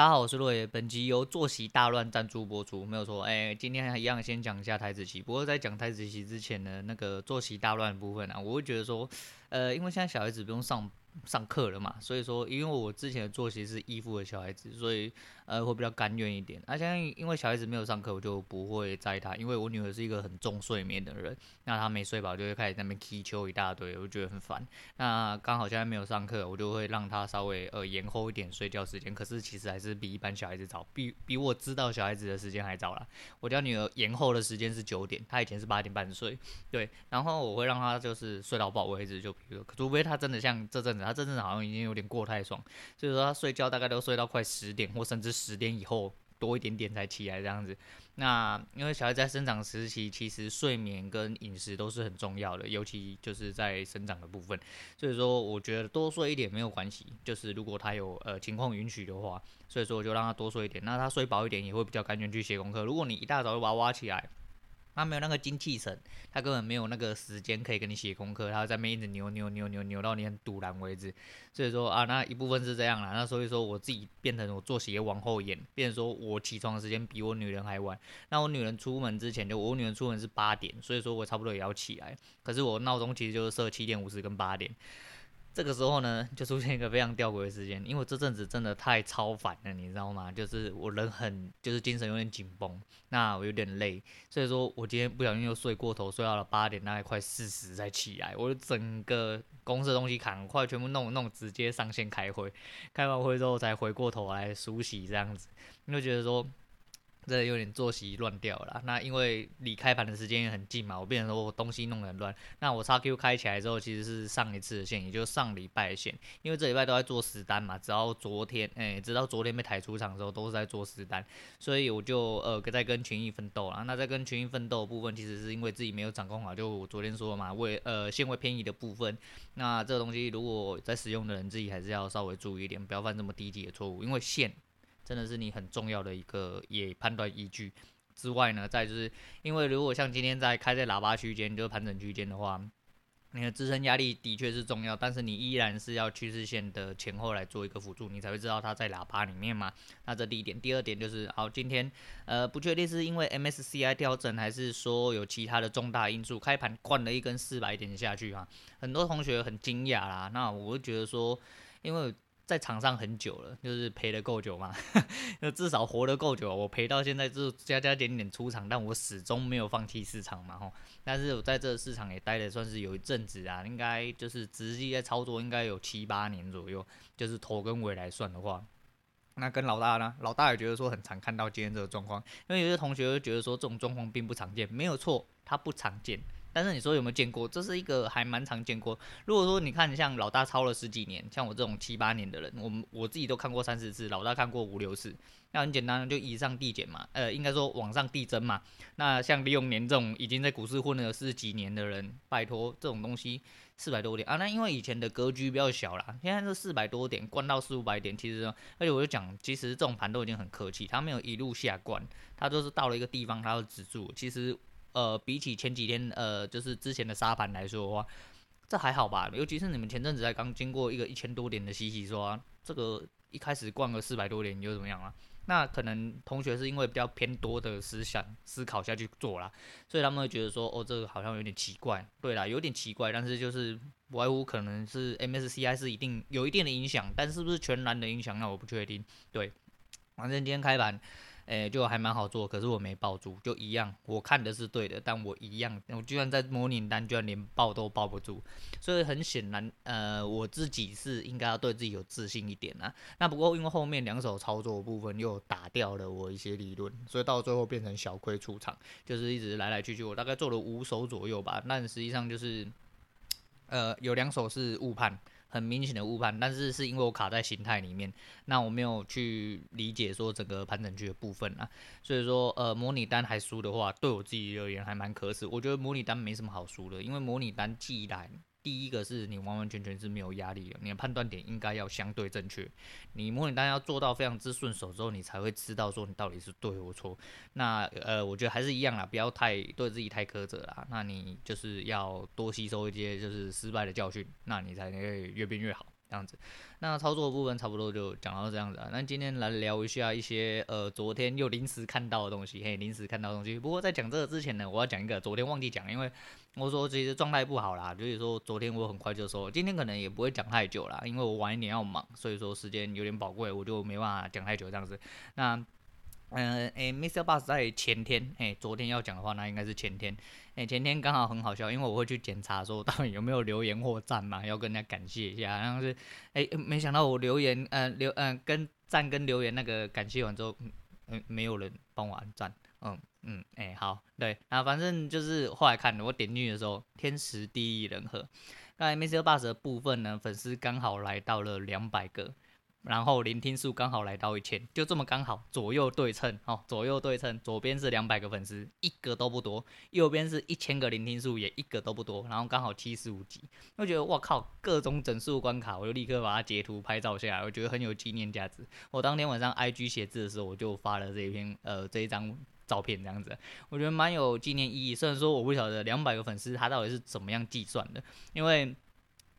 大家好，我是洛爷。本集由作息大乱赞助播出，没有错。哎、今天还一样先讲一下台子棋。不过在讲台子棋之前呢，那个作息大乱部分啊，我会觉得说，呃，因为现在小孩子不用上。上课了嘛，所以说，因为我之前的作息是依附的小孩子，所以呃会比较甘愿一点。而、啊、现在因为小孩子没有上课，我就不会载他，因为我女儿是一个很重睡眠的人，那她没睡饱就会开始在那边踢球一大堆，我就觉得很烦。那刚好现在没有上课，我就会让她稍微呃延后一点睡觉时间，可是其实还是比一般小孩子早，比比我知道小孩子的时间还早啦。我家女儿延后的时间是九点，她以前是八点半睡，对，然后我会让她就是睡到饱为止，就比如除非她真的像这阵子，他真正好像已经。有点过太爽，所以说他睡觉大概都睡到快十点，或甚至十点以后多一点点才起来这样子。那因为小孩在生长时期，其实睡眠跟饮食都是很重要的，尤其就是在生长的部分。所以说，我觉得多睡一点没有关系，就是如果他有呃情况允许的话，所以说我就让他多睡一点。那他睡饱一点也会比较甘愿去写功课。如果你一大早就把他挖起来。他没有那个精气神，他根本没有那个时间可以跟你写功课，他在那边一直扭扭扭扭扭到你很堵然为止。所以说啊，那一部分是这样啦。那所以说我自己变成我作息也往后延，变成说我起床的时间比我女人还晚。那我女人出门之前就我女人出门是八点，所以说我差不多也要起来。可是我闹钟其实就是设七点五十跟八点。这个时候呢，就出现一个非常吊诡的事件，因为这阵子真的太超凡了，你知道吗？就是我人很，就是精神有点紧绷，那我有点累，所以说我今天不小心又睡过头，睡到了八点，大概快四十才起来，我整个公司的东西赶快全部弄弄，直接上线开会，开完会之后才回过头来梳洗这样子，因为觉得说。这有点作息乱掉了，那因为离开盘的时间也很近嘛，我变成说我东西弄得很乱。那我叉 Q 开起来之后，其实是上一次的线，也就是上礼拜的线，因为这礼拜都在做实单嘛，直到昨天，哎，直到昨天被抬出场的时候，都是在做实单，所以我就呃在跟群益奋斗了。那在跟群益奋斗的部分，其实是因为自己没有掌控好，就我昨天说嘛，为呃线位偏移的部分，那这个东西如果在使用的人自己还是要稍微注意一点，不要犯这么低级的错误，因为线。真的是你很重要的一个也判断依据之外呢，再就是因为如果像今天在开在喇叭区间，就是盘整区间的话，你的支撑压力的确是重要，但是你依然是要趋势线的前后来做一个辅助，你才会知道它在喇叭里面嘛。那这第一点，第二点就是，好，今天呃不确定是因为 MSCI 调整还是说有其他的重大因素，开盘灌了一根四百点下去啊，很多同学很惊讶啦。那我会觉得说，因为。在场上很久了，就是赔得够久嘛，那至少活得够久。我赔到现在就加加点点出场，但我始终没有放弃市场嘛吼。但是我在这个市场也待的算是有一阵子啊，应该就是直接操作应该有七八年左右，就是头跟尾来算的话。那跟老大呢，老大也觉得说很常看到今天这个状况，因为有些同学会觉得说这种状况并不常见，没有错，它不常见。但是你说有没有见过？这是一个还蛮常见过。如果说你看像老大操了十几年，像我这种七八年的人，我们我自己都看过三四次，老大看过五六次。那很简单，就以上递减嘛，呃，应该说往上递增嘛。那像李永年这种已经在股市混了十几年的人，拜托这种东西四百多点啊。那因为以前的格局比较小啦，现在是四百多点灌到四五百点，其实而且我就讲，其实这种盘都已经很客气，它没有一路下灌，它就是到了一个地方它要止住。其实。呃，比起前几天，呃，就是之前的沙盘来说的话，这还好吧？尤其是你们前阵子才刚经过一个一千多点的洗洗刷，这个一开始逛个四百多点，你就怎么样啊？那可能同学是因为比较偏多的思想思考下去做啦，所以他们会觉得说，哦，这个好像有点奇怪。对啦，有点奇怪，但是就是不外乎可能是 MSCI 是一定有一定的影响，但是不是全然的影响，那我不确定。对，反正今天开盘。诶、就还蛮好做，可是我没抱住，就一样。我看的是对的，但我一样，我居然在模拟单，居然连抱都抱不住。所以很显然，呃，我自己是应该要对自己有自信一点啊。那不过因为后面两手操作部分又打掉了我一些理论，所以到最后变成小亏出场，就是一直来来去去，我大概做了五手左右吧。但实际上就是，呃，有两手是误判。很明显的误判，但是是因为我卡在形态里面，那我没有去理解说整个盘整区的部分啊，所以说呃模拟单还输的话，对我自己而言还蛮可耻。我觉得模拟单没什么好输的，因为模拟单既然第一个是你完完全全是没有压力的，你的判断点应该要相对正确。你模拟单要做到非常之顺手之后，你才会知道说你到底是对或错。那呃，我觉得还是一样啦，不要太对自己太苛责啦。那你就是要多吸收一些就是失败的教训，那你才能越变越好。这样子。那操作的部分差不多就讲到这样子啊。那今天来聊一下一些呃昨天又临时看到的东西，嘿，临时看到的东西。不过在讲这个之前呢，我要讲一个昨天忘记讲，因为我说其实状态不好啦，所以说昨天我很快就说，今天可能也不会讲太久啦，因为我晚一点要忙，所以说时间有点宝贵，我就没办法讲太久这样子。那。嗯，诶、，Mr. Boss 在前天，诶、昨天要讲的话，那应该是前天，诶、前天刚好很好笑，因为我会去检查说到底有没有留言或赞嘛，要跟人家感谢一下，然后是，诶、没想到我留言，嗯、呃，留，嗯、呃，跟赞跟留言那个感谢完之后，嗯，没有人帮我按赞，嗯嗯，诶、好，对，啊，反正就是后来看我点进去的时候，天时地利人和，刚才 MixerBox 的部分呢，粉丝刚好来到了两百个。然后聆听数刚好来到一千，就这么刚好左右对称哦，左右对称，左边是两百个粉丝，一个都不多；右边是一千个聆听数，也一个都不多。然后刚好七十五集，我觉得哇靠，各种整数关卡，我就立刻把它截图拍照下来，我觉得很有纪念价值。我当天晚上 IG 写字的时候，我就发了这一篇呃这一张照片，这样子，我觉得蛮有纪念意义。虽然说我不晓得两百个粉丝他到底是怎么样计算的，因为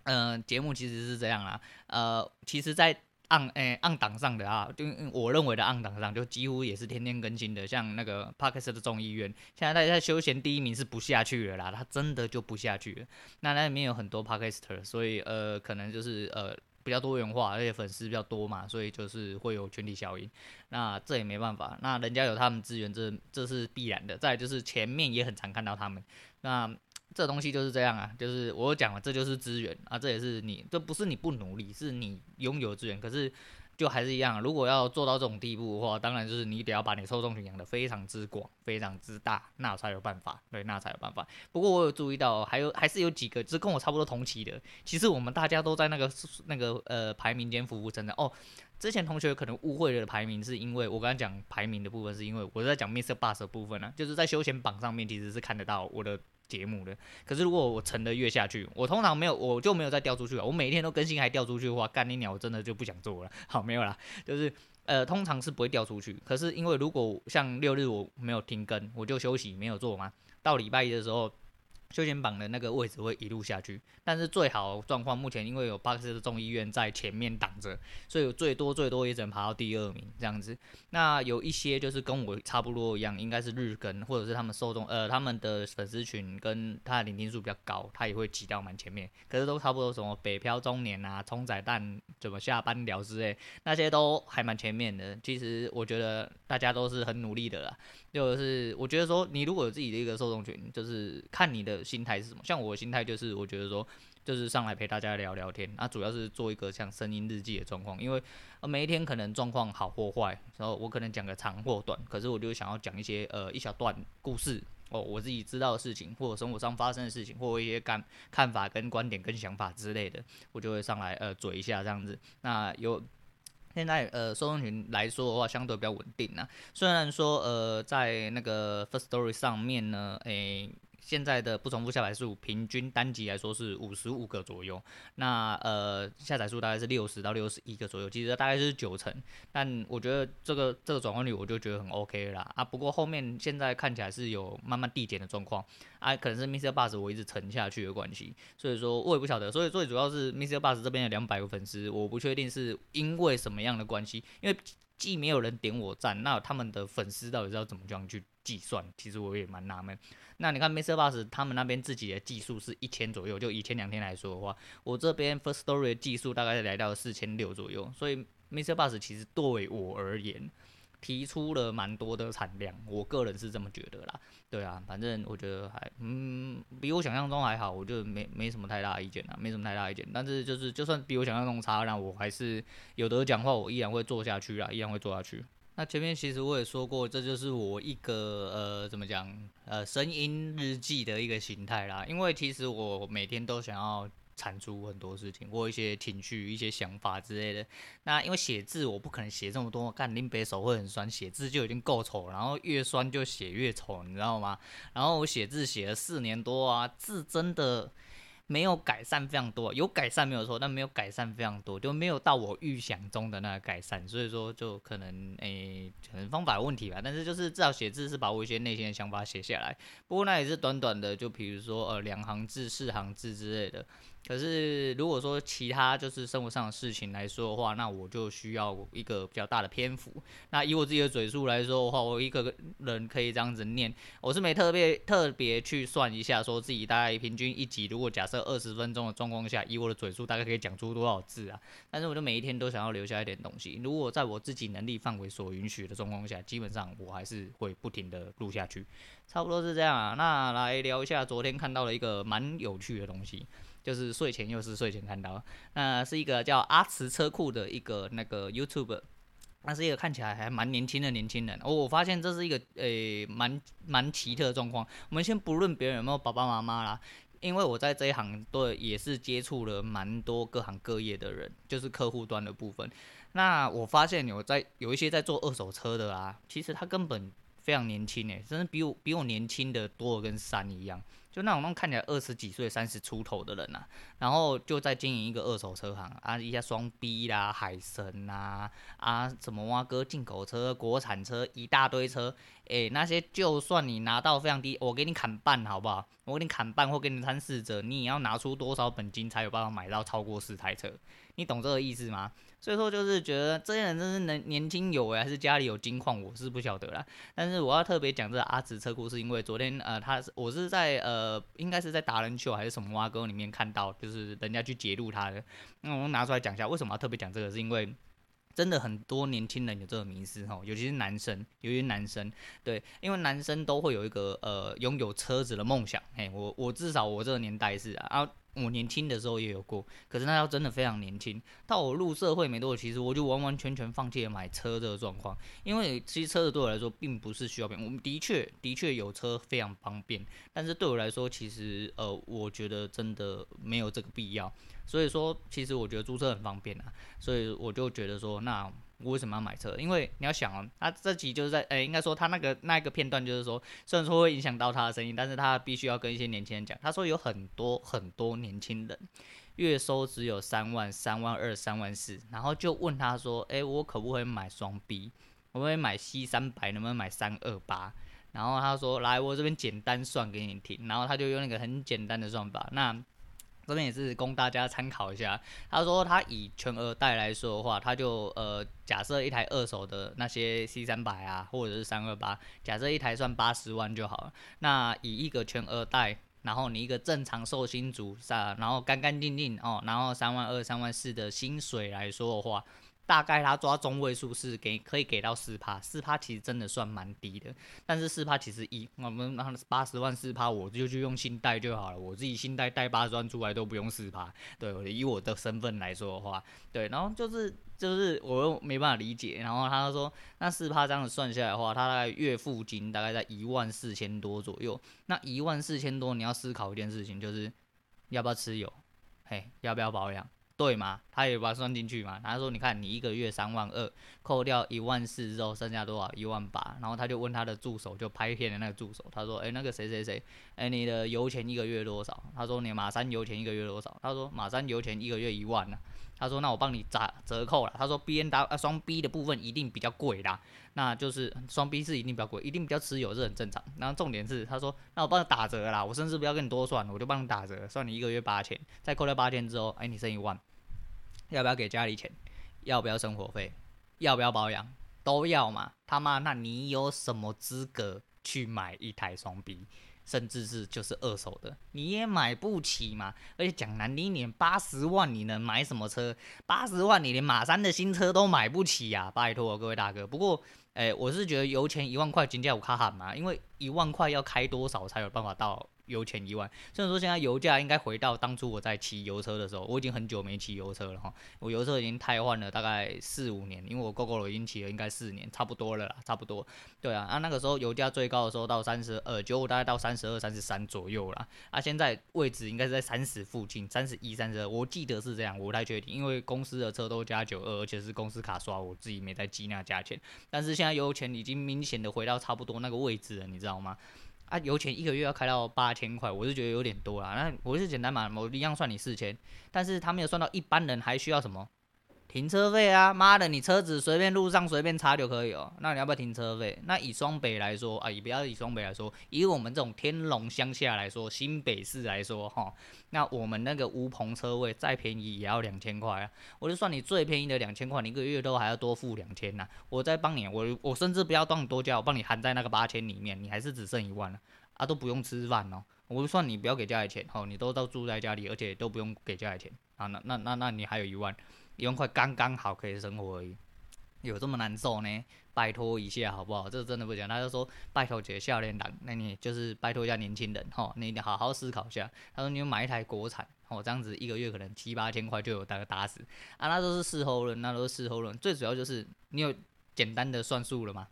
嗯、节目其实是这样啦，呃，其实在。按诶按档上的啊，就我认为的按档上，就几乎也是天天更新的。像那个 Podcast 的众议院，现在在在休闲第一名是不下去了啦，他真的就不下去了。那那里面有很多 Podcaster，所以呃可能就是呃比较多元化，而且粉丝比较多嘛，所以就是会有群体效应。那这也没办法，那人家有他们资源，这这是必然的。再就是前面也很常看到他们，那。这东西就是这样啊，就是我讲了，这就是资源啊，这也是你，这不是你不努力，是你拥有资源。可是就还是一样，如果要做到这种地步的话，当然就是你得要把你受众群养得非常之广、非常之大，那才有办法。对，那才有办法。不过我有注意到，还有还是有几个，就是跟我差不多同期的，其实我们大家都在那个那个呃排名间浮浮沉沉哦。之前同学可能误会了排名，是因为我刚刚讲排名的部分，是因为我在讲 MixerBox 的部分呢、就是在休闲榜上面其实是看得到我的。节目的，可是如果我沉的越下去，我通常没有，我就没有再掉出去了。我每一天都更新还掉出去的话，干你鸟，我真的就不想做了。好，没有啦，就是呃，通常是不会掉出去。可是因为如果像六日我没有停更，我就休息没有做嘛，到礼拜一的时候。休闲榜的那个位置会一路下去，但是最好状况目前因为有巴克斯的众议院在前面挡着，所以最多最多也只能爬到第二名这样子。那有一些就是跟我差不多一样，应该是日更或者是他们受众呃他们的粉丝群跟他的聆听数比较高，他也会挤到蛮前面。可是都差不多什么北漂中年啊、葱仔蛋怎么下班聊之类，那些都还蛮前面的。其实我觉得大家都是很努力的啦。就是我觉得说，你如果有自己的一个受众群，就是看你的心态是什么。像我的心态就是，我觉得说，就是上来陪大家聊聊天，那主要是做一个像声音日记的状况，因为呃每一天可能状况好或坏，然后我可能讲个长或短，可是我就想要讲一些呃一小段故事哦，我自己知道的事情，或者生活上发生的事情，或者一些感看法跟观点跟想法之类的，我就会上来呃嘴一下这样子。那有。现在呃，受众群来说的话，相对比较稳定啊。虽然说呃，在那个 First Story 上面呢，诶、现在的不重复下载数平均单集来说是五十五个左右，那呃下载数大概是六十到六十一个左右，其实大概是九成。但我觉得这个这个转换率我就觉得很 OK 啦啊。不过后面现在看起来是有慢慢递减的状况啊，可能是 Mr. Bus 我一直沉下去的关系，所以说我也不晓得。所以最主要是 Mr. Bus 这边的两百个粉丝，我不确定是因为什么样的关系，因为既没有人点我赞，那他们的粉丝到底是要怎么这样去计算？其实我也蛮纳闷。那你看 Mr. Bus 他们那边自己的技术是一千左右，就以前两天来说的话，我这边 First Story 的技术大概来到四千六左右，所以 Mr. Bus 其实对我而言提出了蛮多的产量，我个人是这么觉得啦。对啊，反正我觉得还嗯比我想象中还好，我就没没什么太大意见啦，没什么太大意见。但是就是就算比我想象中差，那我还是有得讲话，我依然会做下去啦，依然会做下去。那前面其实我也说过，这就是我一个呃怎么讲呃声音日记的一个形态啦。因为其实我每天都想要产出很多事情，或一些情绪、一些想法之类的。那因为写字我不可能写这么多，干林北手会很酸，写字就已经够丑，然后越酸就写越丑，你知道吗？然后我写字写了四年多啊，字真的。没有改善非常多，有改善没有错，但没有改善非常多，就没有到我预想中的那个改善，所以说就可能诶、可能方法问题吧。但是就是至少写字是把我一些内心的想法写下来，不过那也是短短的，就比如说呃两行字、四行字之类的。可是如果说其他就是生活上的事情来说的话，那我就需要一个比较大的篇幅。那以我自己的嘴数来说的话，我一个人可以这样子念，我是没特别特别去算一下，说自己大概平均一集，如果假设二十分钟的状况下，以我的嘴数大概可以讲出多少字啊？但是我就每一天都想要留下一点东西。如果在我自己能力范围所允许的状况下，基本上我还是会不停的录下去，差不多是这样啊。那来聊一下昨天看到了一个蛮有趣的东西。就是睡前又是睡前看到，那是一个叫阿慈车库的一个那个 YouTube，那是一个看起来还蛮年轻的年轻人。哦，我发现这是一个诶蛮蛮奇特的状况。我们先不论别人有没有爸爸妈妈啦，因为我在这一行对也是接触了蛮多各行各业的人，就是客户端的部分。那我发现有在有一些在做二手车的啊，其实他根本非常年轻诶，真的比我比我年轻的多跟山一样。就那种那种看起来二十几岁、三十出头的人呐、啊，然后就在经营一个二手车行啊，一下双 B 啦、海神呐啊，什么挖哥进口车、国产车一大堆车，诶、那些就算你拿到非常低，我给你砍半好不好？我给你砍半或给你摊四折，你也要拿出多少本金才有办法买到超过四台车？你懂这个意思吗？所以说就是觉得这些人真是能年轻有为，还是家里有金矿，我是不晓得啦。但是我要特别讲这个阿紫车库，是因为昨天呃，他是我是在呃，应该是在达人秀还是什么挖哥里面看到，就是人家去揭露他的。那我拿出来讲一下，为什么要特别讲这个？是因为真的很多年轻人有这个迷思哈，尤其是男生，尤其是男生，对，因为男生都会有一个呃拥有车子的梦想。嘿，我我至少我这个年代是啊。我年轻的时候也有过，可是那要真的非常年轻。到我入社会没多久，其实我就完完全全放弃了买车这个状况，因为其实车子对我来说并不是需要变。我们的确的确有车非常方便，但是对我来说，其实呃，我觉得真的没有这个必要。所以说，其实我觉得租车很方便啊，所以我就觉得说那。我为什么要买车？因为你要想哦，他这集就是在，诶、应该说他那个那个片段就是说，虽然说会影响到他的声音，但是他必须要跟一些年轻人讲。他说有很多很多年轻人月收只有三万、三万二、三万四，然后就问他说，诶、我可不可以买双 B？我可不可以买 C 三百？能不能买三二八？然后他说，来，我这边简单算给你听。然后他就用那个很简单的算法，那。这边也是供大家参考一下。他说他以全额贷来说的话，他就呃假设一台二手的那些 C 三百啊，或者是三二八，假设一台算八十万就好了。那以一个全额贷，然后你一个正常寿星族，然后干干净净哦，然后三万二、三万四的薪水来说的话。大概他抓中位数是给可以给到四趴，四趴其实真的算蛮低的，但是四趴其实一我们那八十万四趴，我就去用信贷就好了，我自己信贷贷八十万出来都不用四趴，对，以我的身份来说的话，对，然后就是就是我又没办法理解，然后他就说那四趴这样子算下来的话，他大概月付金大概在一万四千多左右，那一万四千多你要思考一件事情，就是要不要持有，嘿，要不要保养？对嘛，他也把它算进去嘛。他说：“你看，你一个月三万二，扣掉一万四之后，剩下多少？一万八。”然后他就问他的助手，就拍片的那个助手，他说：“哎，那个谁谁谁，哎，你的油钱一个月多少？”他说：“你马三油钱一个月多少？”他说：“马三油钱一个月一万呢。”他说：“那我帮你打折扣了。”他说：“B N W 啊，双 B 的部分一定比较贵啦，那就是双 B 是一定比较贵，一定比较持有是很正常。然后重点是，他说：那我帮你打折啦，我甚至不要跟你多算，我就帮你打折，算你一个月八千，再扣掉八千之后，哎，你剩一万。”要不要给家里钱？要不要生活费？要不要保养？都要嘛？他妈，那你有什么资格去买一台双 B，甚至是就是二手的？你也买不起嘛？而且讲难听点，八十万你能买什么车？八十万你连马三的新车都买不起呀、啊！拜托各位大哥。不过，哎、我是觉得油钱一万块金价有卡喊嘛，因为一万块要开多少才有办法到？油钱一万，虽然说现在油价应该回到当初我在骑油车的时候，我已经很久没骑油车了哈，我油车已经汰换了大概四五年，因为我 GoGo 已经骑了应该四年，差不多了啦，差不多。对啊，啊那个时候油价最高的时候到三十二，九五大概到三十二、三十三左右啦。啊现在位置应该是在三十附近，三十一、三十二，我记得是这样，我不太确定，因为公司的车都加九二，而且是公司卡刷，我自己没在记那价钱。但是现在油钱已经明显的回到差不多那个位置了，你知道吗？啊，油钱一个月要开到八千块，我是觉得有点多啦。那我是简单嘛，我一样算你四千，但是他没有算到一般人还需要什么停车费啊，妈的，你车子随便路上随便插就可以哦。那你要不要停车费？那以双北来说啊，也不要以双北来说，以我们这种天龙乡下来说，新北市来说哈，那我们那个无棚车位再便宜也要两千块啊。我就算你最便宜的两千块，你一个月都还要多付两千呐。我再帮你，我我甚至不要帮你多交，我帮你含在那个八千里面，你还是只剩一万了啊，都不用吃饭哦。我就算你不要给家里钱，吼，你都都住在家里，而且都不用给家里钱啊，那那那那你还有一万。一万块刚刚好可以生活而已，有这么难受呢？拜托一下好不好？这真的不讲。他就说拜托几个少年郎，那你就是拜托一下年轻人哈，你好好思考一下。他说你买一台国产，哦，这样子一个月可能七八千块就有大概打死啊，那都是事后论，那都是事后论。最主要就是你有简单的算数了吗？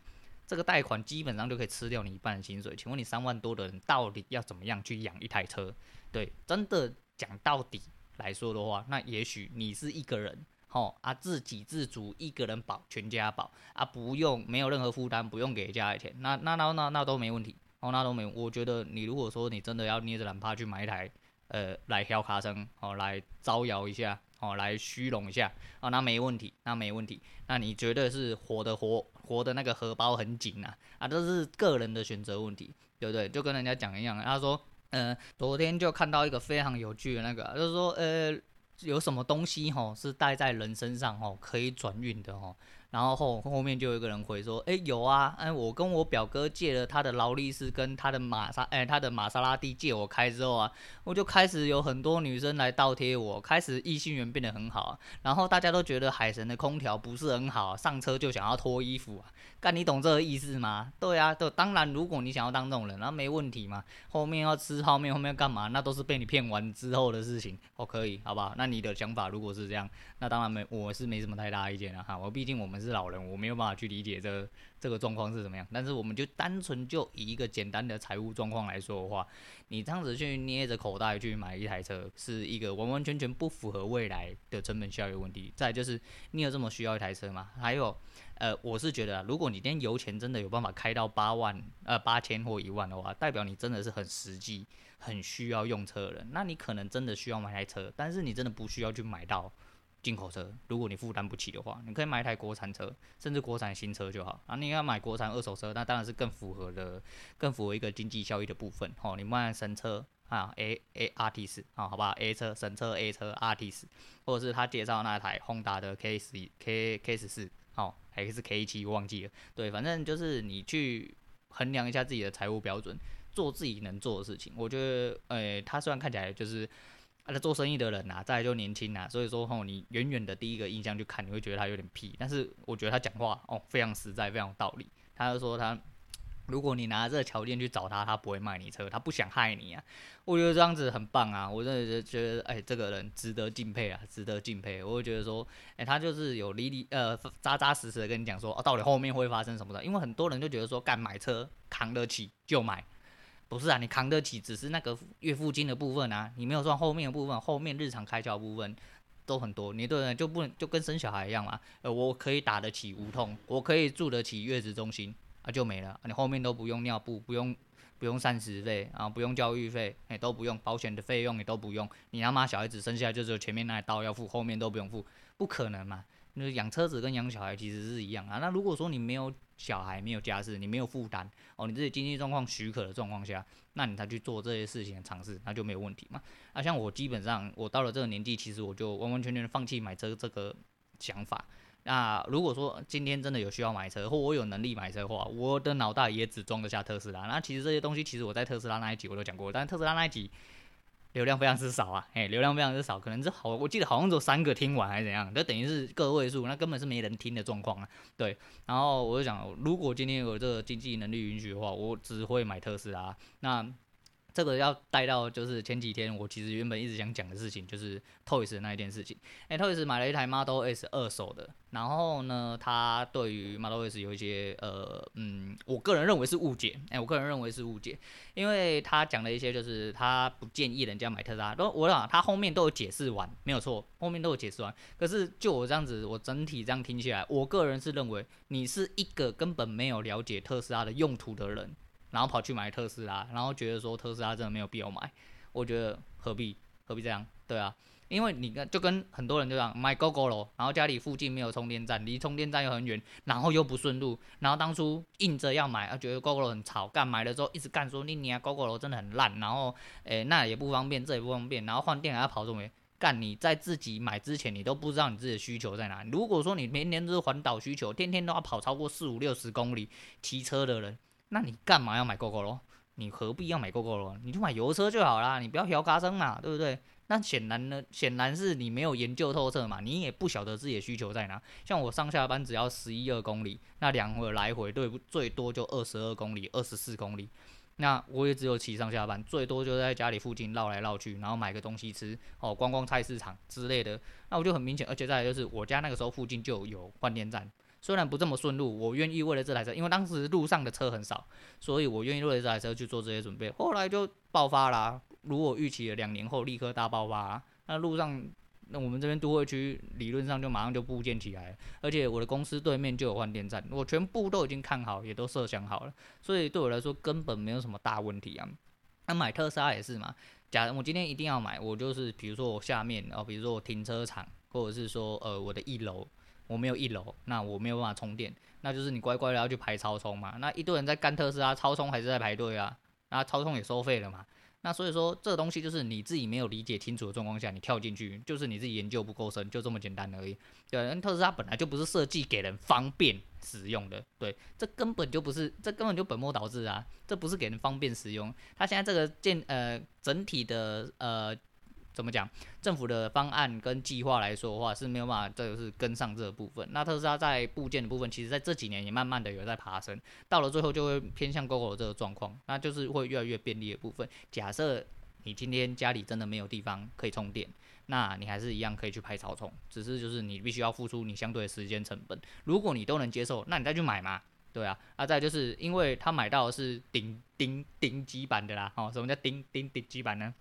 这个贷款基本上就可以吃掉你一半的薪水。请问你三万多的人到底要怎么样去养一台车？对，真的讲到底来说的话，那也许你是一个人。好啊，自给自足，一个人保全家保啊，不用没有任何负担，不用给家里钱，那那那那那都没问题哦，那都没。我觉得你如果说你真的要捏着懒趴去买一台，呃，来挑卡车哦，来招摇一下哦，来虚荣一下哦，那没问题，那没问题，那你绝对是活的活活的那个荷包很紧呐啊，这是个人的选择问题，对不对？就跟人家讲一样，他说，嗯、昨天就看到一个非常有趣的那个，就是说，呃。有什么东西吼是带在人身上吼可以转运的吼，然后后后面就有一个人回说，哎有啊，哎我跟我表哥借了他的劳力士跟他的玛莎，哎他的玛莎拉蒂借我开之后啊，我就开始有很多女生来倒贴我，开始异性缘变得很好，然后大家都觉得海神的空调不是很好，上车就想要脱衣服啊。干，你懂这个意思吗？对啊，对，当然，如果你想要当这种人，那没问题嘛。后面要吃泡面，后面要干嘛？那都是被你骗完之后的事情。哦，可以，好吧？那你的想法如果是这样，那当然没，我是没什么太大意见了哈。我毕竟我们是老人，我没有办法去理解这这个状况是怎么样。但是我们就单纯就以一个简单的财务状况来说的话，你这样子去捏着口袋去买一台车，是一个完完全全不符合未来的成本效益问题。再就是，你有这么需要一台车吗？还有。呃，我是觉得，啊如果你今天油钱真的有办法开到八万、呃八千或一万的话，代表你真的是很实际、很需要用车的人。那你可能真的需要买台车，但是你真的不需要去买到进口车。如果你负担不起的话，你可以买一台国产车，甚至国产新车就好。啊，你要买国产二手车，那当然是更符合的、更符合一个经济效益的部分。哦，你卖神车啊，A A R T 四啊，好吧，A 车神车 A 车 R T 四，或者是他介绍那台宏达的 K 十 K K 十四。好，还是 K 七，忘记了。对，反正就是你去衡量一下自己的财务标准，做自己能做的事情。我觉得，诶、他虽然看起来就是啊，他做生意的人呐、啊，再来就年轻呐、啊，所以说吼，你远远的第一个印象去看，你会觉得他有点屁。但是我觉得他讲话哦，非常实在，非常有道理。他就说他。如果你拿这个条件去找他，他不会卖你车，他不想害你啊。我觉得这样子很棒啊，我真的觉得，哎、这个人值得敬佩啊，值得敬佩。我会觉得说，哎、他就是有理理呃扎扎实实的跟你讲说，哦，到底后面会发生什么的。因为很多人就觉得说，干买车扛得起就买，不是啊，你扛得起只是那个月付金的部分啊，你没有算后面的部分，后面日常开销部分都很多。你对人就不能就跟生小孩一样嘛，呃，我可以打得起无痛，我可以住得起月子中心。啊，就没了，你后面都不用尿布，不用不用膳食费，啊，不用教育费，哎，都不用，保险的费用你都不用，你他妈小孩子生下来就只有前面那一刀要付，后面都不用付，不可能嘛？那养车子跟养小孩其实是一样啊。那如果说你没有小孩，没有家室，你没有负担，哦，你自己经济状况许可的状况下，那你才去做这些事情尝试，那就没有问题嘛。啊，像我基本上我到了这个年纪，其实我就完完全全放弃买车这个想法。那如果说今天真的有需要买车，或我有能力买车的话，我的脑袋也只装得下特斯拉。那其实这些东西，其实我在特斯拉那一集我都讲过，但特斯拉那一集流量非常之少啊，诶，流量非常之少，可能是好，我记得好像只有三个听完还是怎样，就等于是个位数，那根本是没人听的状况啊。对，然后我就想，如果今天有这个经济能力允许的话，我只会买特斯拉。那这个要带到就是前几天我其实原本一直想讲的事情，就是 Toys 的那一件事情。哎，Toys 买了一台 Model S 二手的，然后呢，他对于 Model S 有一些呃嗯，我个人认为是误解。哎，我个人认为是误解，因为他讲了一些就是他不建议人家买特斯拉。都我想他后面都有解释完，没有错，后面都有解释完。可是就我这样子，我整体这样听起来，我个人是认为你是一个根本没有了解特斯拉的用途的人。然后跑去买特斯拉，然后觉得说特斯拉真的没有必要买，我觉得何必何必这样？对啊，因为你跟就跟很多人就这样买 Gogoro，然后家里附近没有充电站，离充电站又很远，然后又不顺路，然后当初硬着要买，啊觉得 Gogoro 很潮，干买了之后一直干说你你啊 Gogoro 真的很烂，然后诶、那也不方便，这也不方便，然后换电还要跑这么远，干你在自己买之前你都不知道你自己的需求在哪。如果说你每年都是环岛需求，天天都要跑超过四五六十公里骑车的人，那你干嘛要买 Gogoro？你何必要买 Gogoro？你就买油车就好啦，你不要调嘎声嘛，对不对？那显然呢，显然是你没有研究透彻嘛，你也不晓得自己的需求在哪。像我上下班只要十一二公里，那两回来回对不最多就二十二公里、二十四公里。那我也只有骑上下班，最多就在家里附近绕来绕去，然后买个东西吃哦，逛逛菜市场之类的。那我就很明显，而且再来就是我家那个时候附近就有换电站。虽然不这么顺路，我愿意为了这台车，因为当时路上的车很少，所以我愿意为了这台车去做这些准备。后来就爆发啦，如我预期的，两年后立刻大爆发。那路上，那我们这边都会区理论上就马上就部建起来，而且我的公司对面就有换电站，我全部都已经看好，也都设想好了，所以对我来说根本没有什么大问题啊。那买特斯拉也是嘛，假如我今天一定要买，我就是比如说我下面哦，比如说我停车场，或者是说呃我的一楼。我没有一楼，那我没有办法充电，那就是你乖乖的要去排超充嘛。那一堆人在干特斯拉超充，还是在排队啊？那超充也收费了嘛？那所以说这个东西就是你自己没有理解清楚的状况下，你跳进去，就是你自己研究不够深，就这么简单而已。对，特斯拉本来就不是设计给人方便使用的，对，这根本就不是，这根本就本末倒置啊！这不是给人方便使用，它现在这个建呃整体的呃。怎么讲？政府的方案跟计划来说的话是没有办法，这个是跟上这个部分。那特斯拉在部件的部分，其实在这几年也慢慢的有在爬升，到了最后就会偏向 Gogoro 这个状况，那就是会越来越便利的部分。假设你今天家里真的没有地方可以充电，那你还是一样可以去拍超充，只是就是你必须要付出你相对的时间成本。如果你都能接受，那你再去买嘛，对啊。那再就是因为他买到的是顶顶顶级版的啦，哦，什么叫顶顶顶级版呢？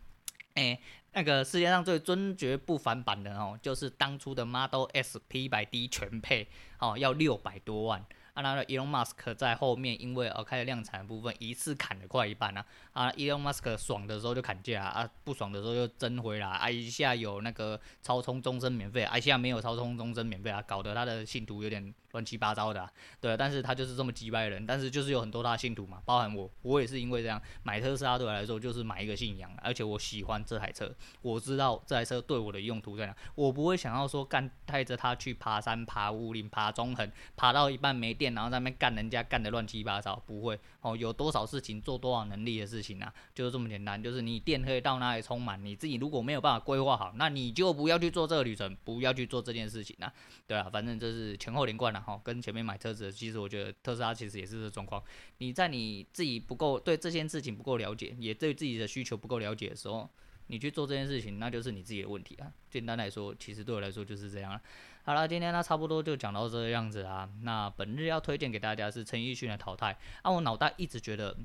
哎、那个世界上最尊绝不凡版的哦，就是当初的 Model S P100D 全配哦，要六百多万。啊，那 Elon Musk 在后面因为哦开了量产的部分，一次砍了快一半啊。啊，Elon Musk 爽的时候就砍价啊，不爽的时候就增回来啊。一下有那个超充终身免费，啊，一下没有超充终身免费啊，搞得他的信徒有点。乱七八糟的、对，但是他就是这么击败人，但是就是有很多他的信徒嘛，包含我，我也是因为这样买特斯拉对我来说就是买一个信仰，而且我喜欢这台车，我知道这台车对我的用途在哪，我不会想要说干带着它去爬山、爬武岭、爬中横，爬到一半没电，然后在那边干人家干的乱七八糟，不会哦，有多少事情做多少能力的事情啊，就是这么简单，就是你电可以到哪里充满，你自己如果没有办法规划好，那你就不要去做这个旅程，不要去做这件事情啊，对啊，反正这是前后连贯的。哈，跟前面买车子，其实我觉得特斯拉其实也是这状况。你在你自己不够对这件事情不够了解，也对自己的需求不够了解的时候，你去做这件事情，那就是你自己的问题啊。简单来说，其实对我来说就是这样了。好了，今天呢差不多就讲到这个样子啊。那本日要推荐给大家是陈奕迅的《淘汰》啊，我脑袋一直觉得。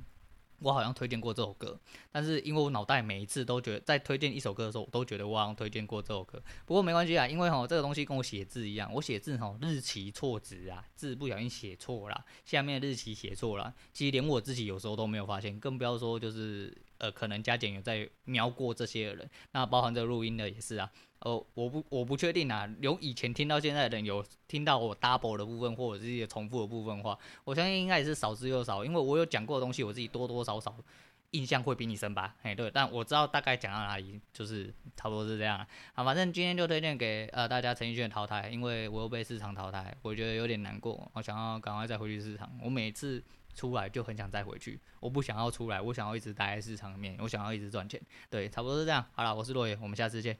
我好像推荐过这首歌，但是因为我脑袋每一次都觉得在推荐一首歌的时候，我都觉得我好像推荐过这首歌。不过没关系啊，因为哈这个东西跟我写字一样，我写字哈日期错字啊，字不小心写错了，下面日期写错了，其实连我自己有时候都没有发现，更不要说就是。呃，可能加减有在瞄过这些人，那包含这个录音的也是啊。呃，我不我不确定啊，有以前听到现在的人有听到我 double 的部分或者是一些重复的部分话，我相信应该也是少之又少，因为我有讲过的东西，我自己多多少少印象会比你深吧。嘿，对，但我知道大概讲到哪里，就是差不多是这样。好，反正今天就推荐给呃大家陈奕迅淘汰，因为我又被市场淘汰，我觉得有点难过，我想要赶快再回去市场。我每次。出来就很想再回去，我不想要出来，我想要一直待在市场里面，我想要一直赚钱，对，差不多是这样。好了，我是洛爷，我们下次见。